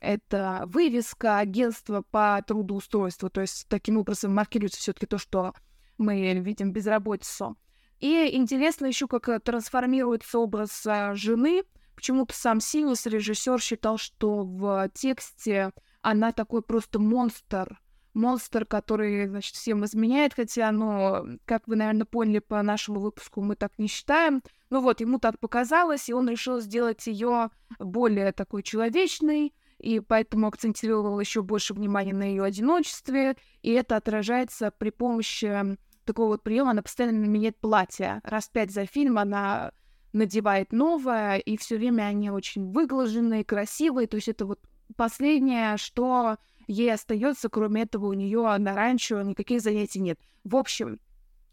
это вывеска агентства по трудоустройству, то есть таким образом маркируется все-таки то, что мы видим безработицу. И интересно еще, как э, трансформируется образ э, жены. Почему-то сам Синус, режиссер, считал, что в тексте она такой просто монстр, монстр, который, значит, всем изменяет, хотя, ну, как вы, наверное, поняли по нашему выпуску, мы так не считаем. Ну вот, ему так показалось, и он решил сделать ее более такой человечной, и поэтому акцентировал еще больше внимания на ее одиночестве, и это отражается при помощи такого вот приема, она постоянно меняет платье. Раз пять за фильм она надевает новое, и все время они очень выглаженные, красивые. То есть это вот последнее, что ей остается, кроме этого у нее на ранчо никаких занятий нет. В общем,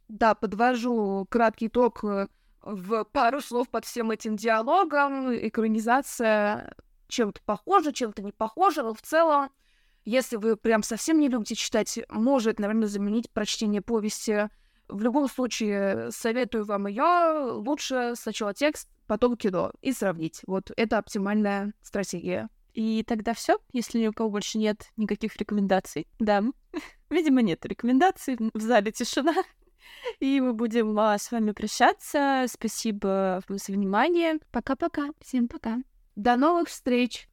да, подвожу краткий итог э, в пару слов под всем этим диалогом. Экранизация чем-то похожа, чем-то не похожа, но в целом, если вы прям совсем не любите читать, может, наверное, заменить прочтение повести. В любом случае, советую вам ее. Лучше сначала текст, потом кино и сравнить. Вот это оптимальная стратегия. И тогда все, если ни у кого больше нет никаких рекомендаций. Да, видимо, нет рекомендаций. В зале тишина. И мы будем а, с вами прощаться. Спасибо за внимание. Пока-пока. Всем пока. До новых встреч!